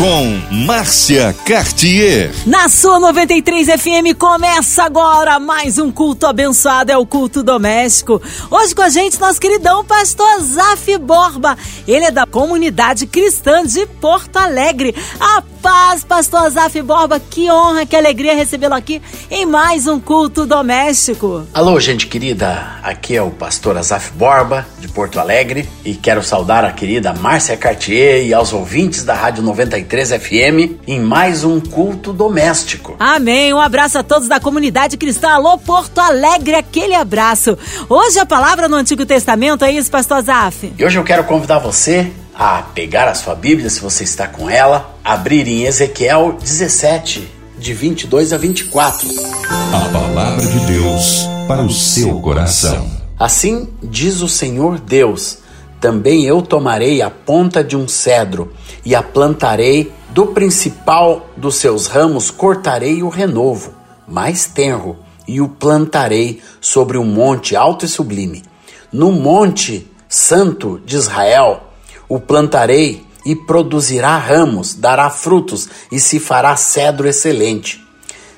com Márcia Cartier. Na sua 93 FM começa agora mais um culto abençoado, é o culto doméstico. Hoje com a gente nosso queridão pastor Zaf Borba. Ele é da comunidade cristã de Porto Alegre. A paz, pastor Zaf Borba, que honra, que alegria recebê-lo aqui em mais um culto doméstico. Alô, gente querida, aqui é o pastor Azaf Borba de Porto Alegre e quero saudar a querida Márcia Cartier e aos ouvintes da Rádio 93 93 FM em mais um culto doméstico. Amém. Um abraço a todos da comunidade cristã. Alô, Porto Alegre, aquele abraço. Hoje a palavra no Antigo Testamento é isso, pastor Zaf? E hoje eu quero convidar você a pegar a sua Bíblia, se você está com ela, abrir em Ezequiel 17, de 22 a 24. A palavra de Deus para o seu coração. Assim diz o Senhor Deus também eu tomarei a ponta de um cedro e a plantarei, do principal dos seus ramos cortarei o renovo, mais tenro, e o plantarei sobre um monte alto e sublime. No monte santo de Israel o plantarei e produzirá ramos, dará frutos e se fará cedro excelente.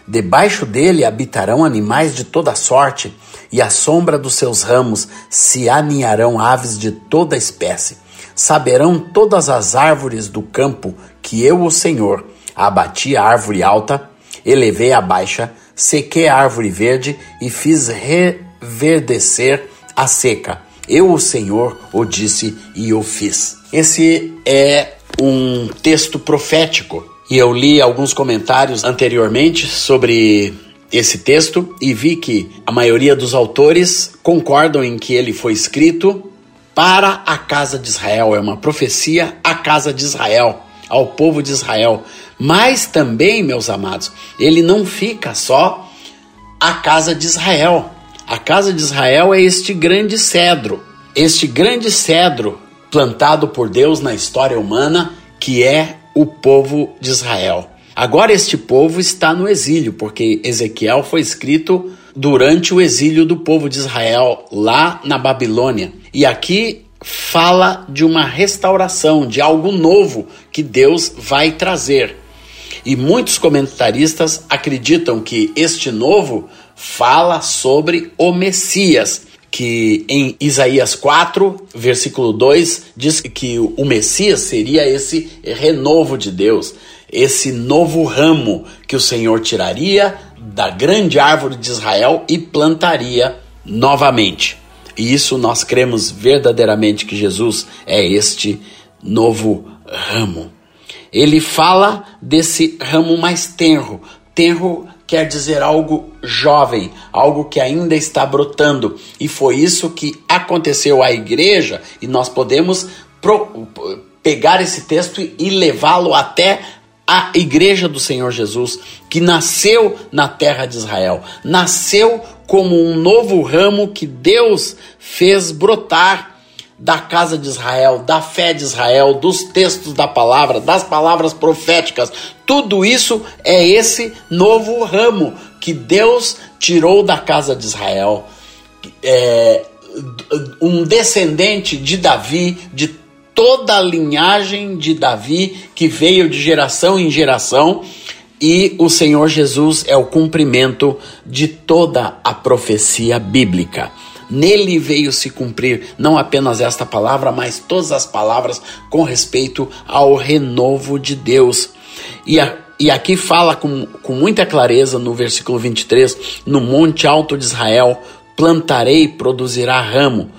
Debaixo dele habitarão animais de toda sorte e à sombra dos seus ramos se aninharão aves de toda espécie. Saberão todas as árvores do campo que eu, o Senhor, abati a árvore alta, elevei a baixa, sequei a árvore verde e fiz reverdecer a seca. Eu, o Senhor, o disse e o fiz. Esse é um texto profético e eu li alguns comentários anteriormente sobre esse texto e vi que a maioria dos autores concordam em que ele foi escrito para a casa de Israel, é uma profecia à casa de Israel, ao povo de Israel. Mas também, meus amados, ele não fica só a casa de Israel. A casa de Israel é este grande cedro, este grande cedro plantado por Deus na história humana, que é o povo de Israel. Agora este povo está no exílio, porque Ezequiel foi escrito durante o exílio do povo de Israel lá na Babilônia. E aqui fala de uma restauração, de algo novo que Deus vai trazer. E muitos comentaristas acreditam que este novo fala sobre o Messias, que em Isaías 4, versículo 2, diz que o Messias seria esse renovo de Deus esse novo ramo que o Senhor tiraria da grande árvore de Israel e plantaria novamente. E isso nós cremos verdadeiramente que Jesus é este novo ramo. Ele fala desse ramo mais tenro. Tenro quer dizer algo jovem, algo que ainda está brotando. E foi isso que aconteceu à igreja, e nós podemos pro, pegar esse texto e levá-lo até a igreja do Senhor Jesus, que nasceu na terra de Israel, nasceu como um novo ramo que Deus fez brotar da casa de Israel, da fé de Israel, dos textos da palavra, das palavras proféticas. Tudo isso é esse novo ramo que Deus tirou da casa de Israel. É, um descendente de Davi, de toda a linhagem de Davi que veio de geração em geração, e o Senhor Jesus é o cumprimento de toda a profecia bíblica. Nele veio se cumprir não apenas esta palavra, mas todas as palavras com respeito ao renovo de Deus. E, a, e aqui fala com, com muita clareza no versículo 23: No monte alto de Israel plantarei, produzirá ramo,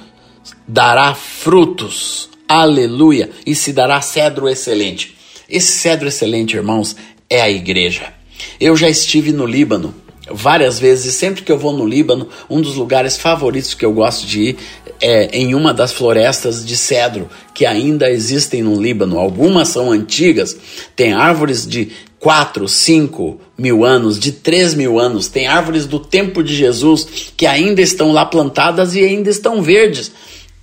dará frutos aleluia, e se dará cedro excelente. Esse cedro excelente, irmãos, é a igreja. Eu já estive no Líbano várias vezes, sempre que eu vou no Líbano, um dos lugares favoritos que eu gosto de ir é em uma das florestas de cedro que ainda existem no Líbano. Algumas são antigas, tem árvores de 4, 5 mil anos, de 3 mil anos, tem árvores do tempo de Jesus que ainda estão lá plantadas e ainda estão verdes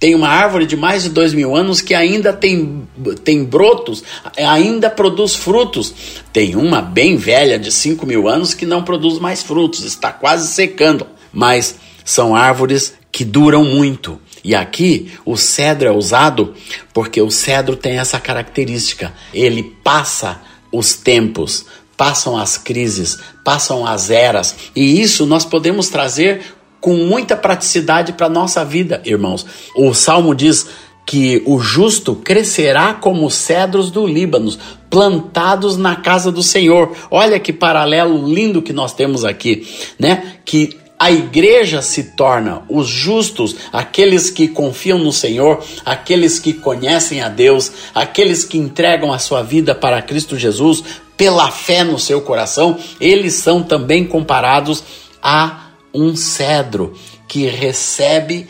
Tem uma árvore de mais de dois mil anos que ainda tem, tem brotos, ainda produz frutos. Tem uma bem velha de cinco mil anos que não produz mais frutos, está quase secando. Mas são árvores que duram muito. E aqui o cedro é usado porque o cedro tem essa característica. Ele passa os tempos, passam as crises, passam as eras. E isso nós podemos trazer com muita praticidade para a nossa vida, irmãos. O salmo diz que o justo crescerá como cedros do Líbano, plantados na casa do Senhor. Olha que paralelo lindo que nós temos aqui, né? Que a igreja se torna os justos, aqueles que confiam no Senhor, aqueles que conhecem a Deus, aqueles que entregam a sua vida para Cristo Jesus pela fé no seu coração, eles são também comparados a um cedro que recebe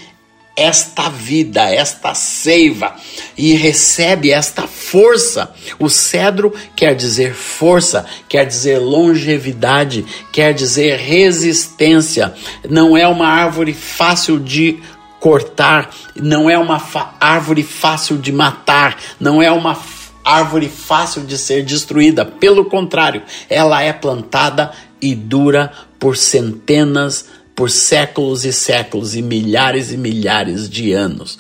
esta vida, esta seiva e recebe esta força. O cedro quer dizer força, quer dizer longevidade, quer dizer resistência. Não é uma árvore fácil de cortar, não é uma árvore fácil de matar, não é uma árvore fácil de ser destruída. Pelo contrário, ela é plantada e dura por centenas, por séculos e séculos e milhares e milhares de anos.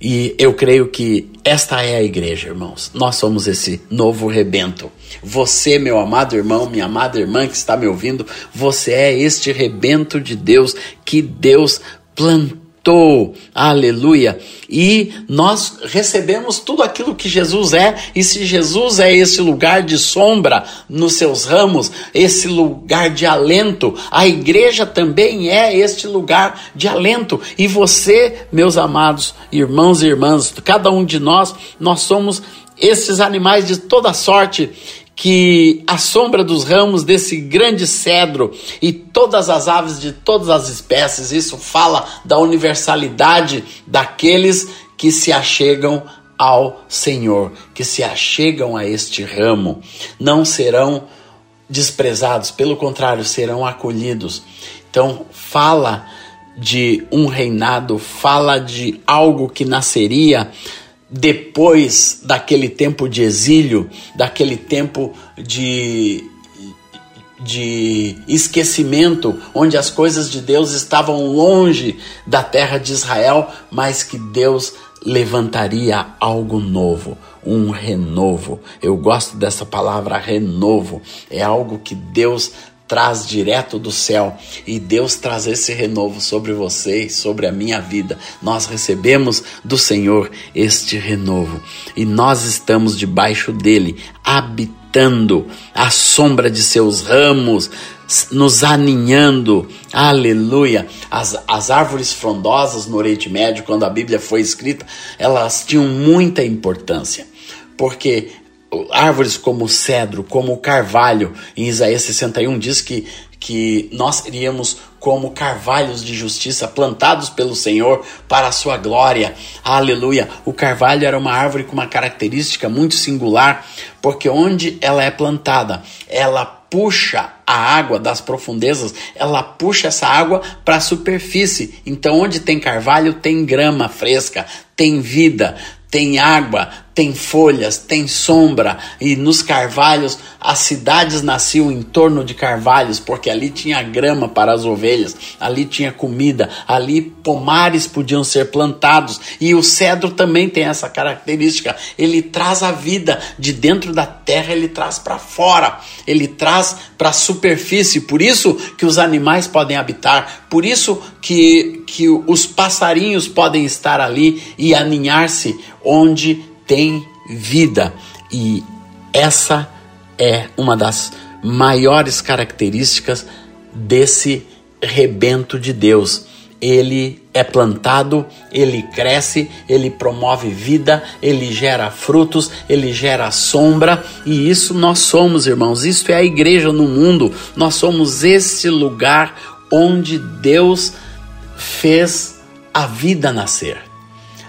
E eu creio que esta é a igreja, irmãos. Nós somos esse novo rebento. Você, meu amado irmão, minha amada irmã que está me ouvindo, você é este rebento de Deus que Deus plantou ressuscitou, aleluia. E nós recebemos tudo aquilo que Jesus é, e se Jesus é esse lugar de sombra nos seus ramos, esse lugar de alento, a igreja também é este lugar de alento. E você, meus amados irmãos e irmãs, cada um de nós, nós somos esses animais de toda sorte que a sombra dos ramos desse grande cedro e todas as aves de todas as espécies, isso fala da universalidade daqueles que se achegam ao Senhor, que se achegam a este ramo, não serão desprezados, pelo contrário, serão acolhidos. Então, fala de um reinado, fala de algo que nasceria depois daquele tempo de exílio, daquele tempo de, de esquecimento, onde as coisas de Deus estavam longe da terra de Israel, mas que Deus levantaria algo novo, um renovo. Eu gosto dessa palavra renovo, é algo que Deus traz direto do céu e Deus traz esse renovo sobre você sobre a minha vida. Nós recebemos do Senhor este renovo e nós estamos debaixo dele, habitando a sombra de seus ramos, nos aninhando, aleluia. As, as árvores frondosas no Oriente Médio, quando a Bíblia foi escrita, elas tinham muita importância, porque árvores como o cedro, como o carvalho, em Isaías 61 diz que, que nós seríamos como carvalhos de justiça plantados pelo Senhor para a sua glória. Aleluia! O carvalho era uma árvore com uma característica muito singular, porque onde ela é plantada, ela puxa a água das profundezas, ela puxa essa água para a superfície. Então, onde tem carvalho, tem grama fresca, tem vida, tem água, tem folhas, tem sombra, e nos carvalhos as cidades nasciam em torno de carvalhos, porque ali tinha grama para as ovelhas, ali tinha comida, ali pomares podiam ser plantados, e o cedro também tem essa característica, ele traz a vida de dentro da terra, ele traz para fora, ele traz para a superfície, por isso que os animais podem habitar, por isso que, que os passarinhos podem estar ali e aninhar-se onde tem vida. E essa é uma das maiores características desse rebento de Deus. Ele é plantado, ele cresce, ele promove vida, ele gera frutos, ele gera sombra, e isso nós somos, irmãos. Isso é a igreja no mundo. Nós somos esse lugar onde Deus fez a vida nascer.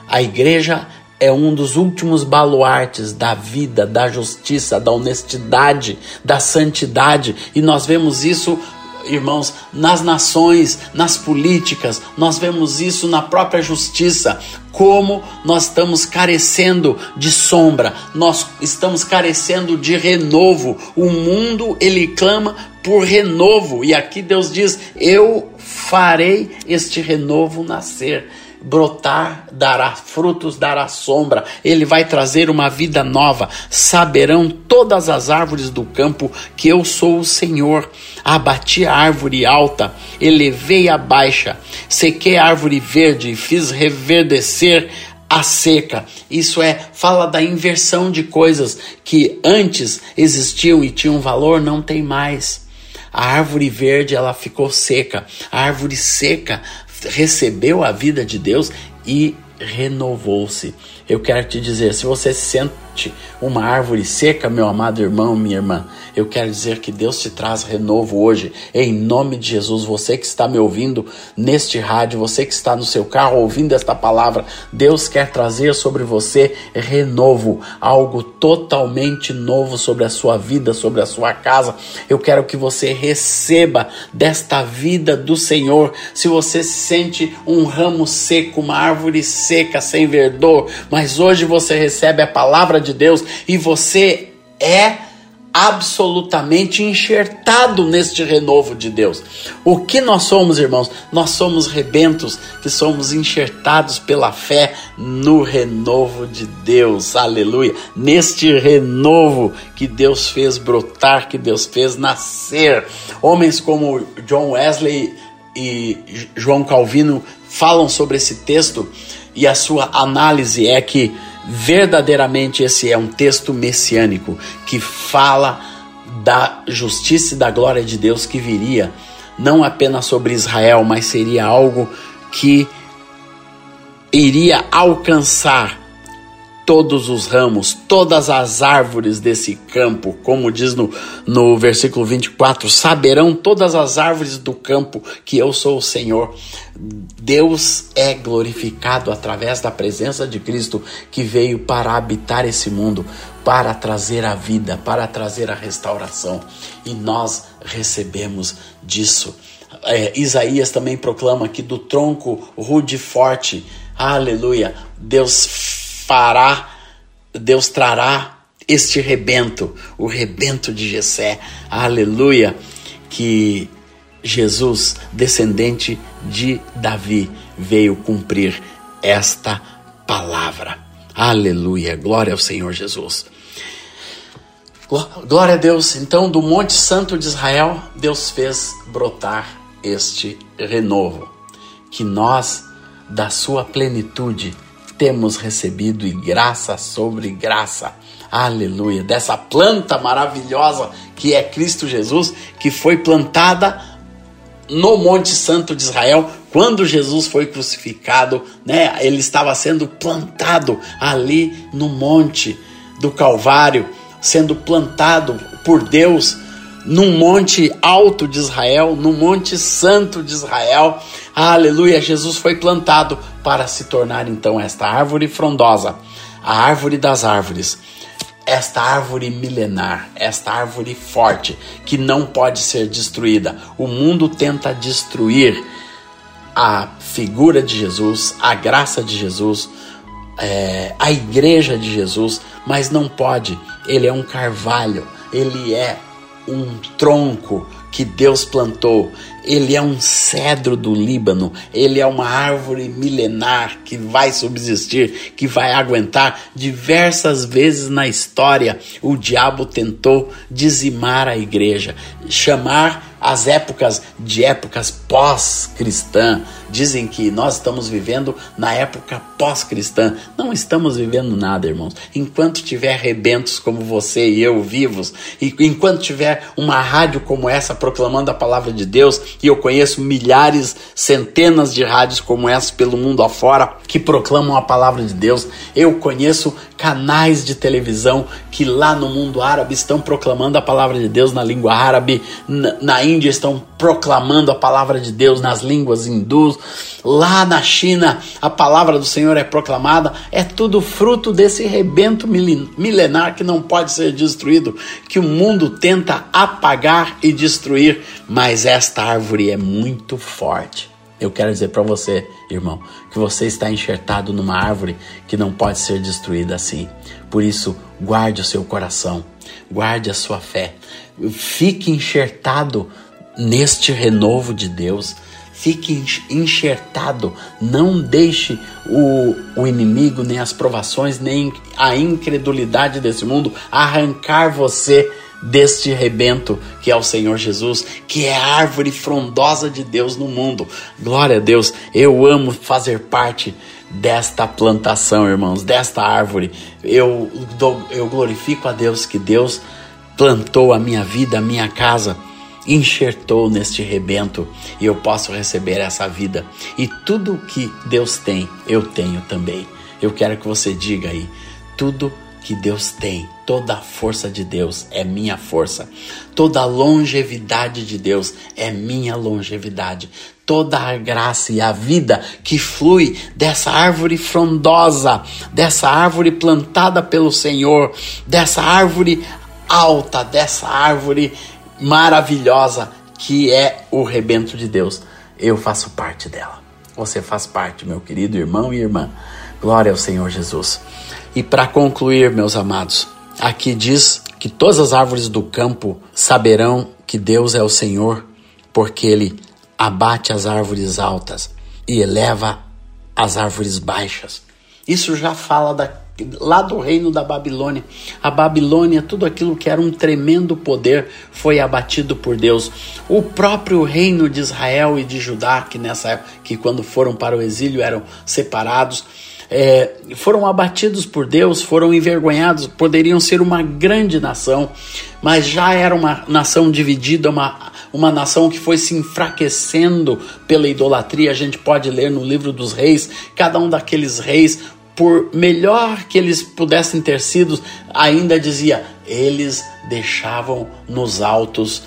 A igreja é um dos últimos baluartes da vida, da justiça, da honestidade, da santidade, e nós vemos isso irmãos, nas nações, nas políticas, nós vemos isso na própria justiça. Como nós estamos carecendo de sombra, nós estamos carecendo de renovo. O mundo ele clama por renovo, e aqui Deus diz: Eu farei este renovo nascer brotar, dará frutos, dará sombra, ele vai trazer uma vida nova. Saberão todas as árvores do campo que eu sou o Senhor. Abati a árvore alta, elevei a baixa, sequei a árvore verde e fiz reverdecer a seca. Isso é, fala da inversão de coisas que antes existiam e tinham valor, não tem mais. A árvore verde ela ficou seca. A árvore seca recebeu a vida de Deus e renovou-se. Eu quero te dizer, se você se sente uma árvore seca, meu amado irmão, minha irmã, eu quero dizer que Deus te traz renovo hoje, em nome de Jesus. Você que está me ouvindo neste rádio, você que está no seu carro ouvindo esta palavra, Deus quer trazer sobre você renovo, algo totalmente novo sobre a sua vida, sobre a sua casa. Eu quero que você receba desta vida do Senhor. Se você se sente um ramo seco, uma árvore seca, sem verdor, mas hoje você recebe a palavra de Deus e você é absolutamente enxertado neste renovo de Deus. O que nós somos, irmãos? Nós somos rebentos que somos enxertados pela fé no renovo de Deus. Aleluia! Neste renovo que Deus fez brotar, que Deus fez nascer. Homens como John Wesley e João Calvino falam sobre esse texto e a sua análise é que verdadeiramente esse é um texto messiânico que fala da justiça e da glória de Deus que viria não apenas sobre Israel, mas seria algo que iria alcançar todos os ramos, todas as árvores desse campo, como diz no, no versículo 24: saberão todas as árvores do campo que eu sou o Senhor. Deus é glorificado através da presença de Cristo que veio para habitar esse mundo, para trazer a vida, para trazer a restauração. E nós recebemos disso. É, Isaías também proclama que do tronco rude e forte, aleluia, Deus fará, Deus trará este rebento, o rebento de Jessé. Aleluia! Que Jesus, descendente de Davi, veio cumprir esta palavra. Aleluia! Glória ao Senhor Jesus. Glória a Deus. Então, do Monte Santo de Israel, Deus fez brotar este renovo. Que nós, da sua plenitude, temos recebido graça sobre graça. Aleluia! Dessa planta maravilhosa que é Cristo Jesus, que foi plantada no Monte Santo de Israel, quando Jesus foi crucificado, né? Ele estava sendo plantado ali no monte do Calvário, sendo plantado por Deus num monte alto de Israel, no monte santo de Israel. Aleluia! Jesus foi plantado para se tornar então esta árvore frondosa, a árvore das árvores, esta árvore milenar, esta árvore forte que não pode ser destruída. O mundo tenta destruir a figura de Jesus, a graça de Jesus, é, a igreja de Jesus, mas não pode. Ele é um carvalho, ele é um tronco que Deus plantou. Ele é um cedro do Líbano, ele é uma árvore milenar que vai subsistir, que vai aguentar. Diversas vezes na história, o diabo tentou dizimar a igreja, chamar as épocas de épocas pós-cristã. Dizem que nós estamos vivendo na época pós-cristã. Não estamos vivendo nada, irmãos. Enquanto tiver rebentos como você e eu vivos, e enquanto tiver uma rádio como essa proclamando a palavra de Deus, e eu conheço milhares, centenas de rádios como essa pelo mundo afora que proclamam a palavra de Deus, eu conheço canais de televisão que lá no mundo árabe estão proclamando a palavra de Deus na língua árabe, na, na Índia estão proclamando a palavra de Deus nas línguas hindus. Lá na China, a palavra do Senhor é proclamada. É tudo fruto desse rebento milenar que não pode ser destruído, que o mundo tenta apagar e destruir. Mas esta árvore é muito forte. Eu quero dizer para você, irmão, que você está enxertado numa árvore que não pode ser destruída assim. Por isso, guarde o seu coração, guarde a sua fé, fique enxertado neste renovo de Deus. Fique enxertado, não deixe o, o inimigo, nem as provações, nem a incredulidade desse mundo arrancar você deste rebento que é o Senhor Jesus, que é a árvore frondosa de Deus no mundo. Glória a Deus, eu amo fazer parte desta plantação, irmãos, desta árvore. Eu, eu glorifico a Deus que Deus plantou a minha vida, a minha casa, enxertou neste rebento e eu posso receber essa vida. E tudo que Deus tem, eu tenho também. Eu quero que você diga aí, tudo que Deus tem, toda a força de Deus é minha força, toda a longevidade de Deus é minha longevidade, toda a graça e a vida que flui dessa árvore frondosa, dessa árvore plantada pelo Senhor, dessa árvore alta, dessa árvore maravilhosa que é o rebento de Deus. Eu faço parte dela. Você faz parte, meu querido irmão e irmã. Glória ao Senhor Jesus. E para concluir, meus amados, aqui diz que todas as árvores do campo saberão que Deus é o Senhor, porque Ele abate as árvores altas e eleva as árvores baixas. Isso já fala da, lá do reino da Babilônia. A Babilônia, tudo aquilo que era um tremendo poder, foi abatido por Deus. O próprio reino de Israel e de Judá, que nessa época, que quando foram para o exílio eram separados, é, foram abatidos por Deus, foram envergonhados, poderiam ser uma grande nação, mas já era uma nação dividida, uma, uma nação que foi se enfraquecendo pela idolatria. A gente pode ler no livro dos reis, cada um daqueles reis, por melhor que eles pudessem ter sido, ainda dizia, eles deixavam nos altos,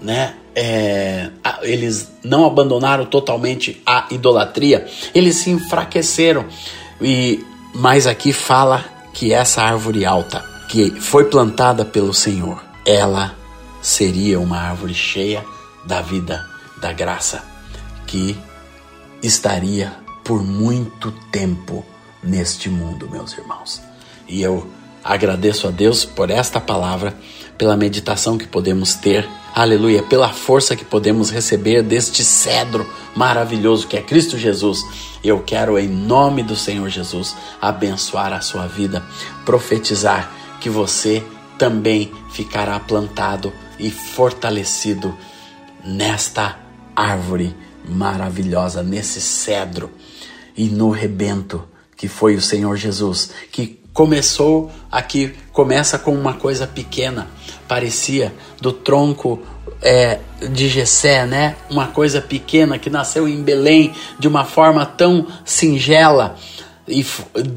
né? É, eles não abandonaram totalmente a idolatria, eles se enfraqueceram. E mas aqui fala que essa árvore alta que foi plantada pelo Senhor, ela seria uma árvore cheia da vida, da graça, que estaria por muito tempo neste mundo, meus irmãos. E eu agradeço a Deus por esta palavra, pela meditação que podemos ter, aleluia, pela força que podemos receber deste cedro maravilhoso que é Cristo Jesus eu quero, em nome do Senhor Jesus, abençoar a sua vida, profetizar que você também ficará plantado e fortalecido nesta árvore maravilhosa, nesse cedro e no rebento que foi o Senhor Jesus, que começou aqui, começa com uma coisa pequena, parecia do tronco é, de Gessé, né? Uma coisa pequena que nasceu em Belém de uma forma tão singela e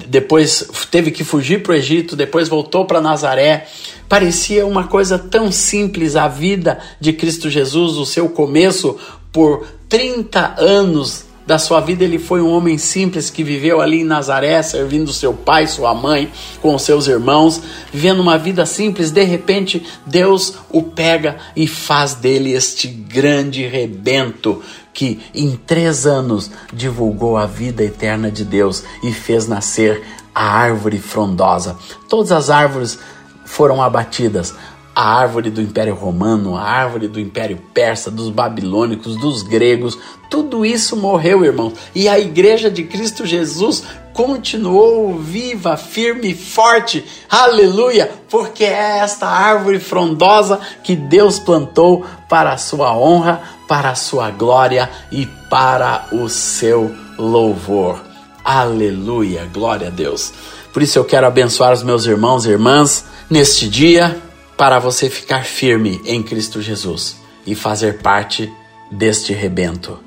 depois teve que fugir para o Egito, depois voltou para Nazaré. Parecia uma coisa tão simples a vida de Cristo Jesus, o seu começo por 30 anos da sua vida, ele foi um homem simples que viveu ali em Nazaré, servindo seu pai, sua mãe, com seus irmãos, vivendo uma vida simples. De repente, Deus o pega e faz dele este grande rebento que em três anos divulgou a vida eterna de Deus e fez nascer a árvore frondosa. Todas as árvores foram abatidas, a árvore do Império Romano, a árvore do Império Persa, dos babilônicos, dos gregos, tudo isso morreu, irmãos. E a igreja de Cristo Jesus continuou viva, firme e forte. Aleluia! Porque é esta árvore frondosa que Deus plantou para a sua honra, para a sua glória e para o seu louvor. Aleluia! Glória a Deus. Por isso eu quero abençoar os meus irmãos e irmãs neste dia para você ficar firme em Cristo Jesus e fazer parte deste rebento,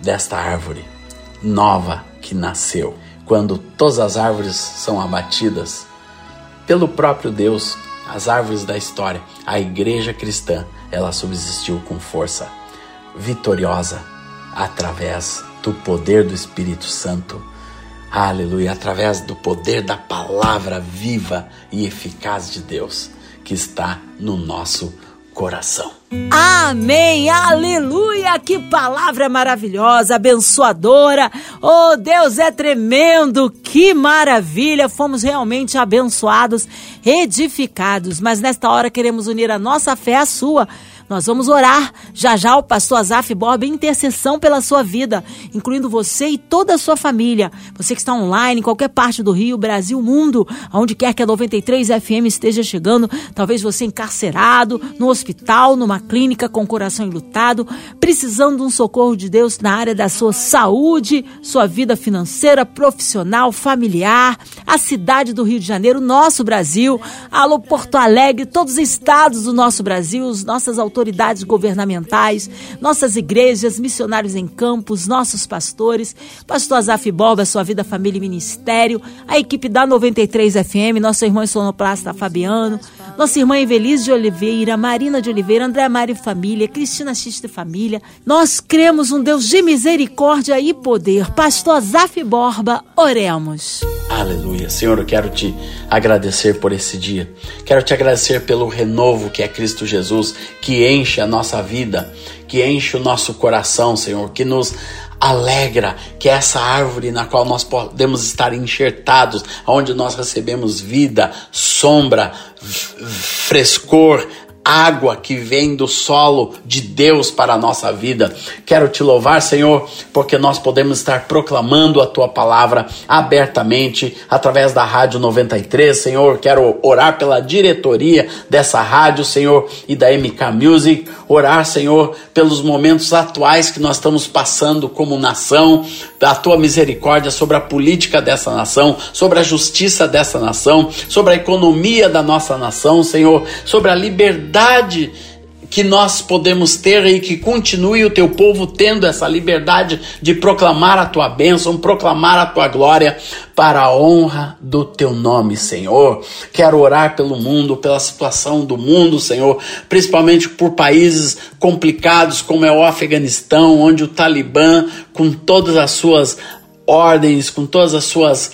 desta árvore nova que nasceu. Quando todas as árvores são abatidas pelo próprio Deus, as árvores da história, a igreja cristã, ela subsistiu com força. vitoriosa através do poder do Espírito Santo. Aleluia, através do poder da palavra viva e eficaz de Deus que está no nosso coração. Amém, aleluia, que palavra maravilhosa, abençoadora. Oh, Deus é tremendo, que maravilha. Fomos realmente abençoados, edificados, mas nesta hora queremos unir a nossa fé à sua nós vamos orar. Já já o pastor Azaf Borba intercessão pela sua vida, incluindo você e toda a sua família. Você que está online, em qualquer parte do Rio, Brasil, mundo, aonde quer que a 93 FM esteja chegando, talvez você encarcerado, no hospital, numa clínica com o coração enlutado, precisando de um socorro de Deus na área da sua saúde, sua vida financeira, profissional, familiar, a cidade do Rio de Janeiro, nosso Brasil, alô Porto Alegre, todos os estados do nosso Brasil, as nossas autoridades autoridades governamentais, nossas igrejas, missionários em campos, nossos pastores, pastor Azaf Boba, sua vida, família e ministério, a equipe da 93 FM, nossa irmã sonoplasta Fabiano, nossa irmã Evelise de Oliveira, Marina de Oliveira, André Mário Família, Cristina Xista Família. Nós cremos um Deus de misericórdia e poder. Pastor Azaf Borba, oremos. Aleluia. Senhor, eu quero te agradecer por esse dia. Quero te agradecer pelo renovo que é Cristo Jesus, que enche a nossa vida, que enche o nosso coração, Senhor, que nos alegra, que é essa árvore na qual nós podemos estar enxertados, onde nós recebemos vida, sombra, frescor, água que vem do solo de Deus para a nossa vida. Quero te louvar, Senhor, porque nós podemos estar proclamando a tua palavra abertamente através da Rádio 93, Senhor. Quero orar pela diretoria dessa rádio, Senhor, e da MK Music. Orar, Senhor, pelos momentos atuais que nós estamos passando como nação, da tua misericórdia sobre a política dessa nação, sobre a justiça dessa nação, sobre a economia da nossa nação, Senhor, sobre a liberdade que nós podemos ter e que continue o teu povo tendo essa liberdade de proclamar a tua bênção, proclamar a tua glória para a honra do teu nome, Senhor. Quero orar pelo mundo, pela situação do mundo, Senhor, principalmente por países complicados como é o Afeganistão, onde o Talibã, com todas as suas ordens, com todas as suas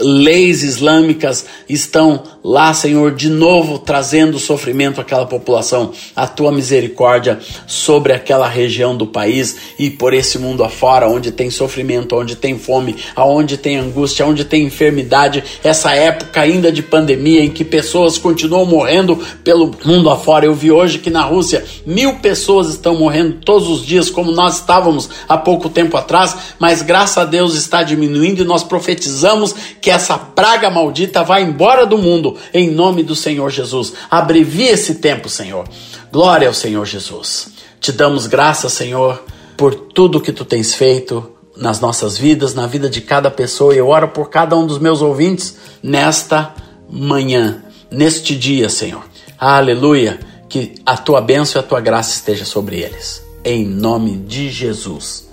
leis islâmicas, estão lá, Senhor, de novo trazendo sofrimento àquela população. A tua misericórdia sobre aquela região do país e por esse mundo afora, onde tem sofrimento, onde tem fome, aonde tem angústia, onde tem enfermidade, essa época ainda de pandemia em que pessoas continuam morrendo pelo mundo afora. Eu vi hoje que na Rússia mil pessoas estão morrendo todos os dias, como nós estávamos há pouco tempo atrás, mas graças a Deus está diminuindo e nós profetizamos que essa praga maldita vai embora do mundo em nome do Senhor Jesus. Abrevia esse tempo, Senhor. Glória ao Senhor Jesus. Te damos graças, Senhor, por tudo que tu tens feito nas nossas vidas, na vida de cada pessoa. Eu oro por cada um dos meus ouvintes nesta manhã, neste dia, Senhor. Aleluia. Que a tua bênção e a tua graça esteja sobre eles. Em nome de Jesus.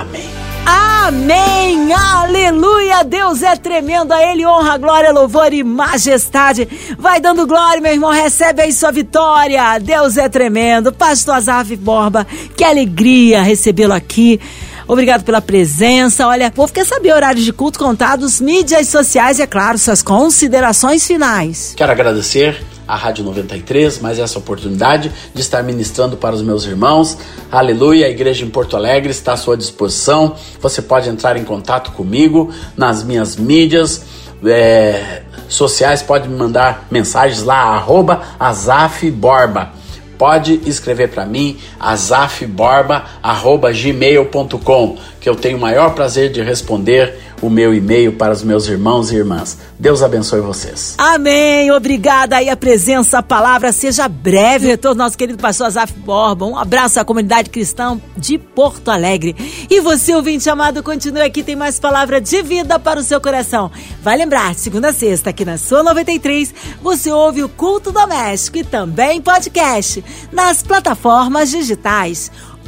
Amém. Amém! Aleluia! Deus é tremendo, a Ele honra, glória, louvor e majestade. Vai dando glória, meu irmão, recebe aí sua vitória. Deus é tremendo. Pastor Azaf Borba, que alegria recebê-lo aqui. Obrigado pela presença. Olha, o povo quer saber horários de culto contados, mídias sociais e, é claro, suas considerações finais. Quero agradecer a Rádio 93, mais essa oportunidade de estar ministrando para os meus irmãos. Aleluia, a igreja em Porto Alegre está à sua disposição. Você pode entrar em contato comigo nas minhas mídias é, sociais, pode me mandar mensagens lá, arroba Azaf Borba. Pode escrever para mim, azafborba.gmail.com, que eu tenho o maior prazer de responder o meu e-mail para os meus irmãos e irmãs. Deus abençoe vocês. Amém. Obrigada aí a presença, a palavra. Seja breve retorno nosso querido pastor Azaf Borba. Um abraço à comunidade cristã de Porto Alegre. E você, ouvinte amado, continue aqui, tem mais palavra de vida para o seu coração. Vai lembrar, segunda a sexta, aqui na sua 93, você ouve o Culto Doméstico e também podcast nas plataformas digitais.